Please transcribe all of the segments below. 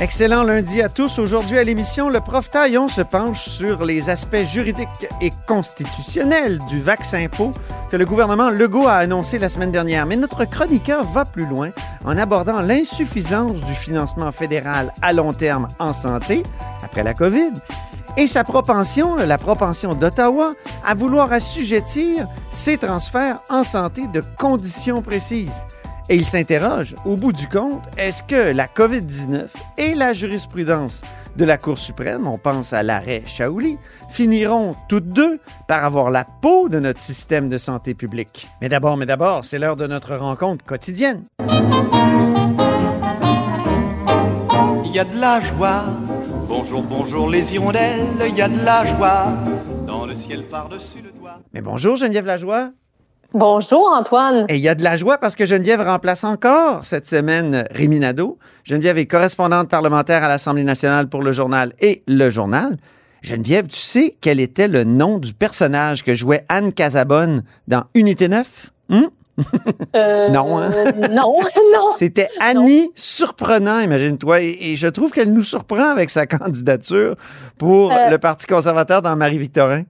Excellent lundi à tous. Aujourd'hui à l'émission, le prof Taillon se penche sur les aspects juridiques et constitutionnels du vaccin pot que le gouvernement Legault a annoncé la semaine dernière. Mais notre chroniqueur va plus loin en abordant l'insuffisance du financement fédéral à long terme en santé après la COVID et sa propension, la propension d'Ottawa, à vouloir assujettir ces transferts en santé de conditions précises. Et il s'interroge, au bout du compte, est-ce que la COVID-19 et la jurisprudence de la Cour suprême, on pense à l'arrêt Shaouli, finiront toutes deux par avoir la peau de notre système de santé publique? Mais d'abord, mais d'abord, c'est l'heure de notre rencontre quotidienne. Il y a de la joie. Bonjour, bonjour les hirondelles. Il y a de la joie. Dans le ciel par-dessus le toit. Mais bonjour Geneviève Lajoie. Bonjour Antoine. Et il y a de la joie parce que Geneviève remplace encore cette semaine Rémi Nadeau. Geneviève est correspondante parlementaire à l'Assemblée nationale pour le journal et le journal. Geneviève, tu sais quel était le nom du personnage que jouait Anne Casabonne dans Unité 9? Hum? Euh, Non, hein? non, non. C'était Annie Surprenant, imagine-toi. Et, et je trouve qu'elle nous surprend avec sa candidature pour Euh. le Parti conservateur dans Marie-Victorin.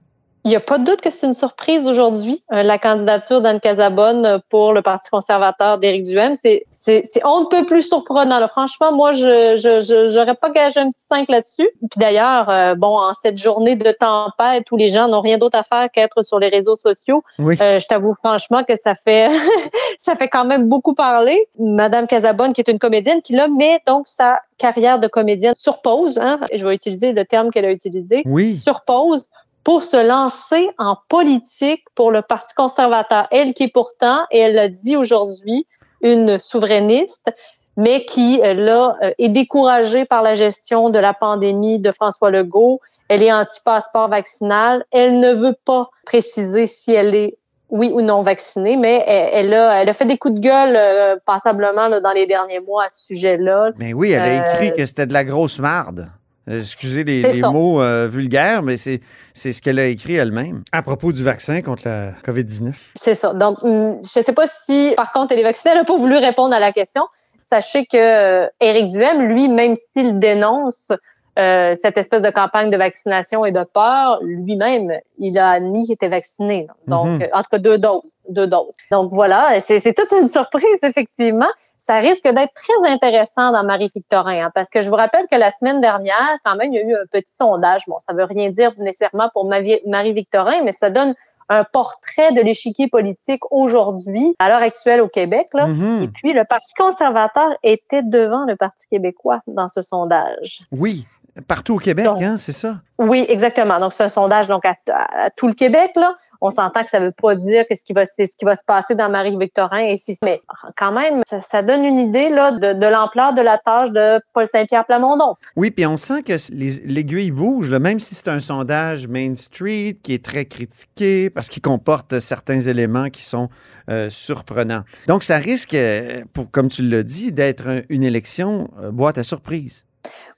Il n'y a pas de doute que c'est une surprise aujourd'hui, euh, la candidature d'Anne Casabonne euh, pour le Parti conservateur d'Éric Duhem. C'est, c'est, c'est on ne peut plus surprenant. Là. Franchement, moi, je, je, je- j'aurais pas gagé un petit 5 là-dessus. Puis d'ailleurs, euh, bon, en cette journée de tempête où les gens n'ont rien d'autre à faire qu'être sur les réseaux sociaux, Oui. Euh, je t'avoue franchement que ça fait ça fait quand même beaucoup parler. Madame Casabonne, qui est une comédienne, qui là met donc sa carrière de comédienne sur pause. Hein, je vais utiliser le terme qu'elle a utilisé Oui. sur pause pour se lancer en politique pour le Parti conservateur. Elle qui est pourtant, et elle l'a dit aujourd'hui, une souverainiste, mais qui, euh, là, euh, est découragée par la gestion de la pandémie de François Legault. Elle est anti-passeport vaccinal. Elle ne veut pas préciser si elle est oui ou non vaccinée, mais elle, elle a, elle a fait des coups de gueule euh, passablement là, dans les derniers mois à ce sujet-là. Mais oui, elle a Euh, écrit que c'était de la grosse marde. Euh, Excusez les, mots euh, vulgaires, mais c'est c'est ce qu'elle a écrit elle-même. À propos du vaccin contre la COVID-19. C'est ça. Donc, hum, je ne sais pas si, par contre, elle est vaccinée. Elle n'a pas voulu répondre à la question. Sachez que euh, Éric Duhem, lui, même s'il dénonce euh, cette espèce de campagne de vaccination et de peur, lui-même, il a qu'il était vacciné. Donc, euh, en tout cas, deux doses. Deux doses. Donc, voilà. C'est toute une surprise, effectivement. Ça risque d'être très intéressant dans Marie-Victorin, hein, parce que je vous rappelle que la semaine dernière, quand même, il y a eu un petit sondage. Bon, ça veut rien dire nécessairement pour Marie-Victorin, mais ça donne un portrait de l'échiquier politique aujourd'hui, à l'heure actuelle au Québec. Là. Mhm. Et puis, le Parti conservateur était devant le Parti québécois dans ce sondage. Oui, partout au Québec, hein, c'est ça? Oui, exactement. Donc, c'est un sondage donc à, à- à tout le Québec. Là. On s'entend que ça ne veut pas dire que ce qui va, c'est ce qui va se passer dans Marie-Victorin. Et si, mais quand même, ça, ça donne une idée là, de, de l'ampleur de la tâche de Paul Saint-Pierre Plamondon. Oui, puis on sent que les- l'aiguille bouge, là, même si c'est un sondage Main Street qui est très critiqué parce qu'il comporte certains éléments qui sont euh, surprenants. Donc, ça risque, euh, pour, comme tu l'as dit, d'être un- une élection euh, boîte à surprise.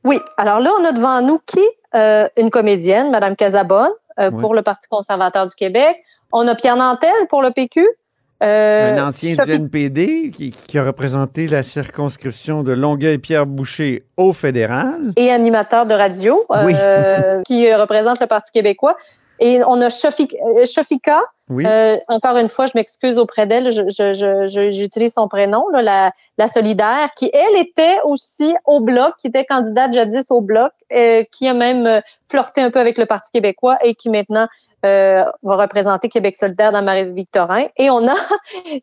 Oui. Alors là, on a devant nous qui? Euh, une comédienne, Madame Casabonne, euh, Oui. pour le Parti conservateur du Québec. On a Pierre Nantel pour le PQ. Euh, un ancien du NPD qui, qui a représenté la circonscription de Longueuil-Pierre-Boucher au fédéral. et animateur de radio Oui. euh, qui représente le Parti québécois. Et on a Shafika. Oui. Euh, encore une fois, je m'excuse auprès d'elle. je- je- je- je- J'utilise son prénom, là, la, la solidaire, qui elle était aussi au bloc, qui était candidate jadis au bloc, euh, qui a même euh, flirté un peu avec le Parti québécois et qui maintenant euh, va représenter Québec solidaire dans Marie-Victorin. Et on a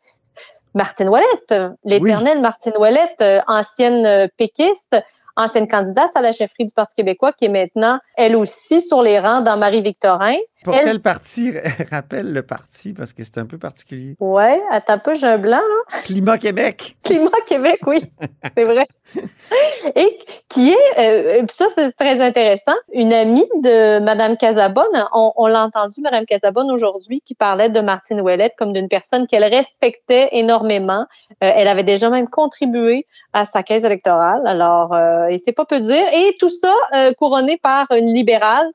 Martine Ouellette, l'éternelle Martine Ouellette, euh, ancienne euh, péquiste, ancienne candidate à la chefferie du Parti québécois, qui est maintenant, elle aussi, sur les rangs dans Marie-Victorin. Pour elle- quel parti rappelle le parti? Parce que c'est un peu particulier. Ouais, attends un peu, j'ai un blanc. là. Climat Québec. Climat Québec, oui, c'est vrai. Et qui est, euh, ça c'est très intéressant, une amie de Madame Casabonne. On, l'a entendu, Madame Casabonne aujourd'hui, qui parlait de Martine Ouellette comme d'une personne qu'elle respectait énormément. Euh, elle avait déjà même contribué à sa caisse électorale. Alors, euh, et c'est pas peu dire. Et tout ça euh, couronné par une libérale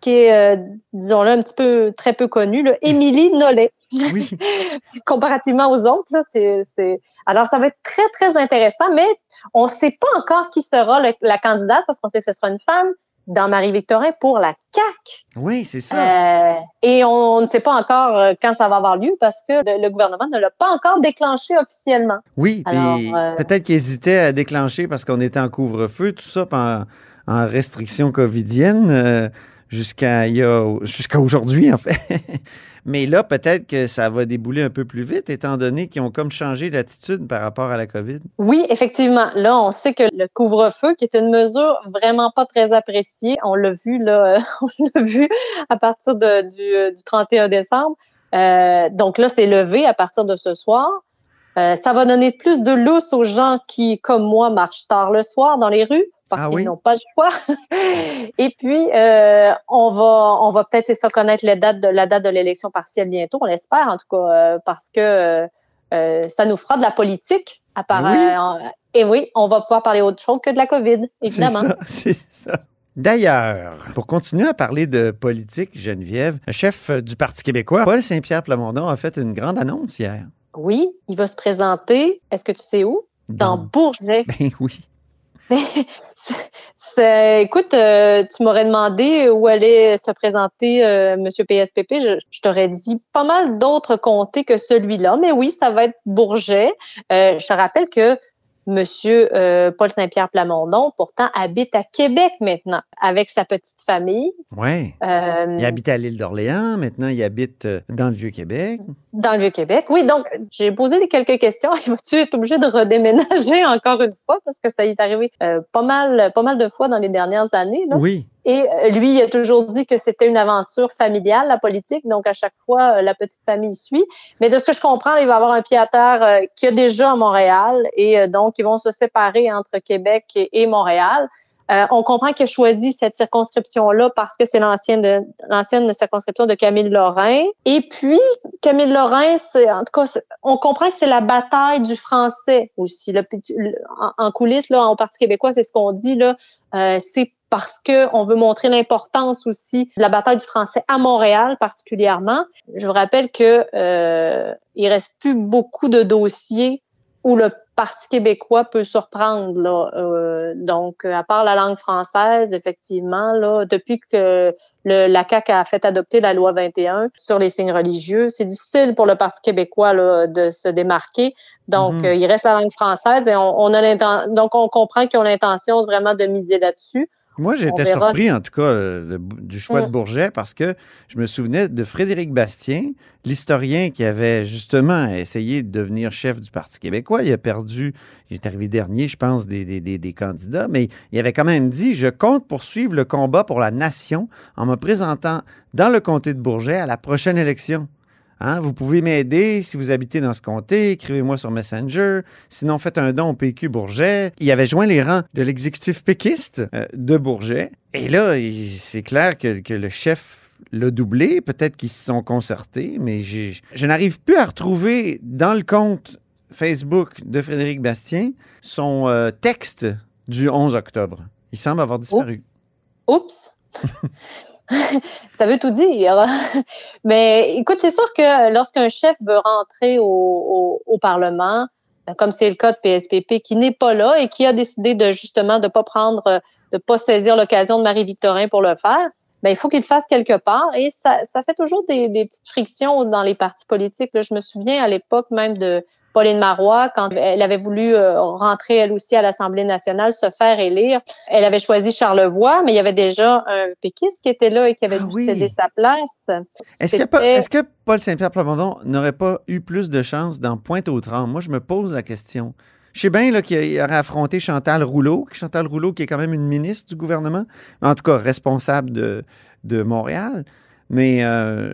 qui est, disons-le, un petit peu très peu connue, Émilie Nollet. Oui. Comparativement aux autres, là, c'est, c'est... alors ça va être très très intéressant, mais on ne sait pas encore qui sera la candidate parce qu'on sait que ce sera une femme dans Marie-Victorin pour la CAC. Oui, c'est ça. Euh, et on, ne sait pas encore euh, quand ça va avoir lieu parce que le, gouvernement ne l'a pas encore déclenché officiellement. Oui, euh, peut-être qu'il hésitait à déclencher parce qu'on était en couvre-feu, tout ça, en, en restriction covidienne jusqu'à jusqu'à aujourd'hui, en fait. Mais là, peut-être que ça va débouler un peu plus vite, étant donné qu'ils ont comme changé d'attitude par rapport à la COVID. Oui, effectivement. Là, on sait que le couvre-feu, qui est une mesure vraiment pas très appréciée, on l'a vu, là, vu à partir du, du 31 décembre. Euh, donc là, c'est levé à partir de ce soir. Euh, ça va donner plus de lousse aux gens qui, comme moi, marchent tard le soir dans les rues parce ah qu'ils n'ont pas le choix. Et puis, euh, on va, on va peut-être ça connaître la date de la date de l'élection partielle bientôt, on l'espère en tout cas, euh, parce que euh, ça nous fera de la politique. À part, et oui, on va pouvoir parler autre chose que de la COVID, évidemment. C'est ça. D'ailleurs, pour continuer à parler de politique, Geneviève, le chef du Parti québécois, Paul Saint-Pierre Plamondon, a fait une grande annonce hier. Oui, il va se présenter, est-ce que tu sais où? Dans, Dans Bourget. Ben oui. écoute, euh, tu m'aurais demandé où allait se présenter euh, Monsieur PSPP. Je, t'aurais dit pas mal d'autres comtés que celui-là, mais oui, ça va être Bourget. Euh, je te rappelle que Monsieur euh, Paul Saint-Pierre Plamondon, pourtant, habite à Québec maintenant, avec sa petite famille. Oui. Euh, il habite à l'île d'Orléans, maintenant il habite euh, dans le Vieux-Québec. Dans le Vieux-Québec, oui. Donc, j'ai posé quelques questions. Il va-tu être obligé de redéménager encore une fois? Parce que ça y est arrivé pas mal, pas mal de fois dans les dernières années. Là. Oui. Et euh, lui, il a toujours dit que c'était une aventure familiale, la politique. Donc, à chaque fois, euh, la petite famille suit. Mais de ce que je comprends, il va avoir un pied à terre euh, qui a déjà à Montréal. Et donc, ils vont se séparer entre Québec et, Montréal. on comprend qu'il a choisi cette circonscription-là parce que c'est l'ancienne l'ancienne circonscription de Camille Lorrain. Et puis, Camille Lorrain, c'est, en tout cas, on comprend que c'est la bataille du français aussi. en, en, coulisses, là, en Parti québécois, c'est ce qu'on dit, là. c'est parce qu'on veut montrer l'importance aussi de la bataille du français à Montréal particulièrement. Je vous rappelle que euh, il reste plus beaucoup de dossiers où le Parti québécois peut surprendre. Là. Euh, donc, à part la langue française, effectivement, là, depuis que le, la CAQ a fait adopter la loi 21 sur les signes religieux, c'est difficile pour le Parti québécois là, de se démarquer. Donc, mhm. euh, il reste la langue française et on, on a donc on comprend qu'ils ont l'intention vraiment de miser là-dessus. Moi, j'étais surpris, en tout cas, euh, du choix de mm. Bourget parce que je me souvenais de Frédéric Bastien, l'historien qui avait justement essayé de devenir chef du Parti québécois. Il a perdu, il est arrivé dernier, je pense, des, des, des, candidats, mais il avait quand même dit Je compte poursuivre le combat pour la nation en me présentant dans le comté de Bourget à la prochaine élection. Hein, vous pouvez m'aider si vous habitez dans ce comté, écrivez-moi sur Messenger. Sinon, faites un don au PQ Bourget. Il avait joint les rangs de l'exécutif péquiste euh, de Bourget. Et là, c'est clair que, le chef l'a doublé. Peut-être qu'ils se sont concertés, mais je n'arrive plus à retrouver dans le compte Facebook de Frédéric Bastien son euh, texte du 11 octobre. Il semble avoir disparu. Oups. ça veut tout dire. Mais écoute, c'est sûr que lorsqu'un chef veut rentrer au, Parlement, comme c'est le cas de PSPP, qui n'est pas là et qui a décidé de justement de pas prendre, de pas saisir l'occasion de Marie-Victorin pour le faire, ben, il faut qu'il le fasse quelque part. Et ça, fait toujours des, petites frictions dans les partis politiques. Je me souviens à l'époque même de Pauline Marois, quand elle avait voulu euh, rentrer elle aussi à l'Assemblée nationale, se faire élire, elle avait choisi Charlevoix, mais il y avait déjà un péquiste qui était là et qui avait ah dû céder sa place. Est-ce que, est que, Paul Saint-Pierre Plamondon n'aurait pas eu plus de chance dans Pointe-aux-Trembles? Moi, je me pose la question. Je sais bien qu'il aurait affronté Chantal Rouleau, Chantal Rouleau qui est quand même une ministre du gouvernement, en tout cas responsable de, de Montréal. Mais euh,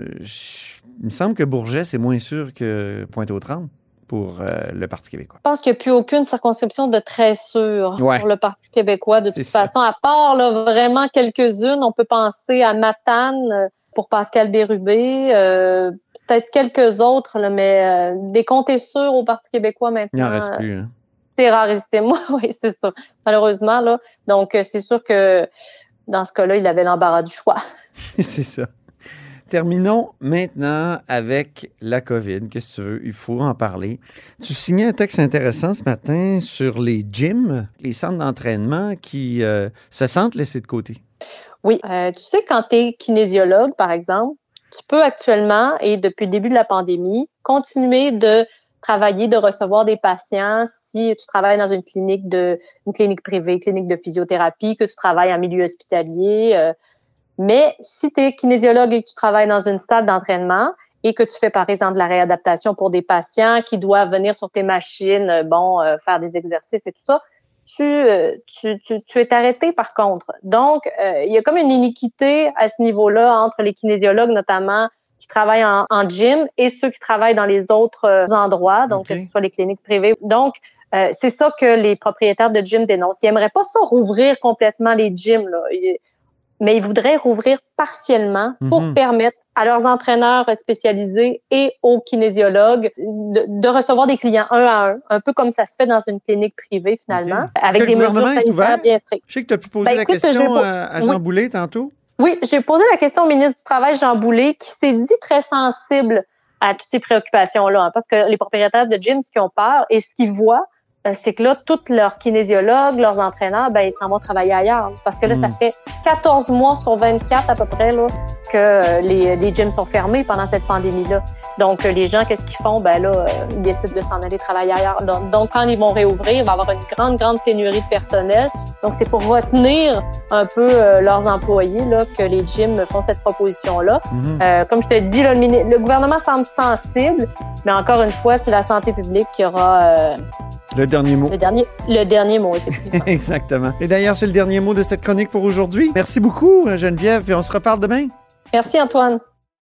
il me semble que Bourget, c'est moins sûr que Pointe-aux-Trembles. Pour euh, le Parti québécois. Je pense qu'il n'y a plus aucune circonscription de très sûre Ouais. pour le Parti québécois. De toute ça. façon, à part là, vraiment quelques-unes, on peut penser à Matane euh, pour Pascal Bérubé, euh, peut-être quelques autres, là, mais euh, des comtés sûrs au Parti québécois Il maintenant. n'en reste plus. hein. C'est. Moi, oui, c'est ça. Malheureusement, là. Donc, c'est sûr que dans ce cas-là, il avait l'embarras du choix. C'est ça. Terminons maintenant avec la COVID. Qu'est-ce que tu veux? Il faut en parler. Tu signais un texte intéressant ce matin sur les gyms, les centres d'entraînement qui euh, se sentent laissés de côté. Oui. Euh, tu sais, quand tu es kinésiologue, par exemple, tu peux actuellement, et depuis le début de la pandémie, continuer de travailler, de recevoir des patients si tu travailles dans une clinique de une clinique privée, clinique de physiothérapie, que tu travailles en milieu hospitalier. euh, mais si tu es kinésiologue et que tu travailles dans une salle d'entraînement et que tu fais par exemple de la réadaptation pour des patients qui doivent venir sur tes machines, euh, bon, euh, faire des exercices et tout ça, tu, euh, tu, tu, tu es arrêté par contre. Donc, euh, il y a comme une iniquité à ce niveau-là entre les kinésiologues notamment qui travaillent en, en gym et ceux qui travaillent dans les autres euh, endroits, donc que ce soit les cliniques privées. Donc, euh, c'est ça que les propriétaires de gym dénoncent. Ils aimeraient pas ça rouvrir complètement les gyms, là. Mais ils voudraient rouvrir partiellement pour Mhm. permettre à leurs entraîneurs spécialisés et aux kinésiologues de, de recevoir des clients un à un, un peu comme ça se fait dans une clinique privée finalement, avec des mesures sanitaires bien strictes. Je sais que tu as pu poser Ben, la écoute, question je à, Jean oui. Boulet tantôt. Oui, j'ai posé la question au ministre du Travail, Jean Boulet, qui s'est dit très sensible à toutes ces préoccupations-là, hein, parce que les propriétaires de gym, ce qu'ils ont peur et ce qu'ils voient, c'est que là, tous leurs kinésiologues, leurs entraîneurs, ben, ils s'en vont travailler ailleurs. Parce que là, ça Mm. fait 14 mois sur 24 à peu près là, que euh, les, les gyms sont fermés pendant cette pandémie-là. Donc, euh, les gens, qu'est-ce qu'ils font? Ben là, euh, ils décident de s'en aller travailler ailleurs. Donc, donc, quand ils vont réouvrir, il va y avoir une grande, grande pénurie de personnel. Donc, c'est pour retenir un peu euh, leurs employés là, que les gyms font cette proposition-là. Mhm. Euh, comme je te dis, là, le, gouvernement semble sensible, mais encore une fois, c'est la santé publique qui aura euh, Le dernier mot. le, dernier, le dernier mot, effectivement. Exactement. Et d'ailleurs, c'est le dernier mot de cette chronique pour aujourd'hui. Merci beaucoup, Geneviève, puis on se reparle demain. Merci, Antoine.